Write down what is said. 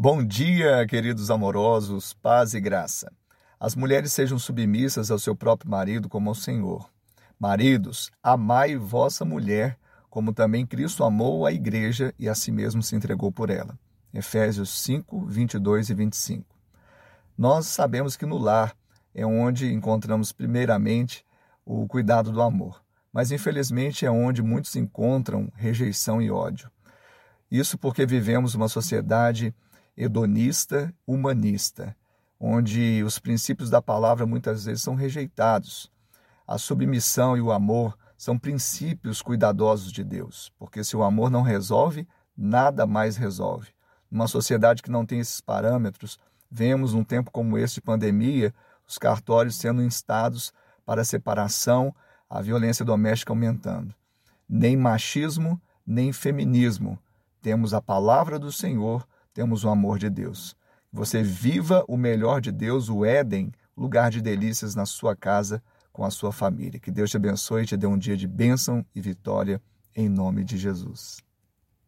Bom dia, queridos amorosos, paz e graça. As mulheres sejam submissas ao seu próprio marido como ao Senhor. Maridos, amai vossa mulher, como também Cristo amou a igreja e a si mesmo se entregou por ela. Efésios 5, 22 e 25. Nós sabemos que no lar é onde encontramos primeiramente o cuidado do amor, mas infelizmente é onde muitos encontram rejeição e ódio. Isso porque vivemos uma sociedade hedonista, humanista, onde os princípios da palavra muitas vezes são rejeitados. A submissão e o amor são princípios cuidadosos de Deus, porque se o amor não resolve, nada mais resolve. Numa sociedade que não tem esses parâmetros, vemos num tempo como esse de pandemia os cartórios sendo instados para a separação, a violência doméstica aumentando. Nem machismo, nem feminismo. Temos a palavra do Senhor temos o amor de Deus. Você viva o melhor de Deus, o Éden, lugar de delícias na sua casa com a sua família. Que Deus te abençoe e te dê um dia de bênção e vitória em nome de Jesus.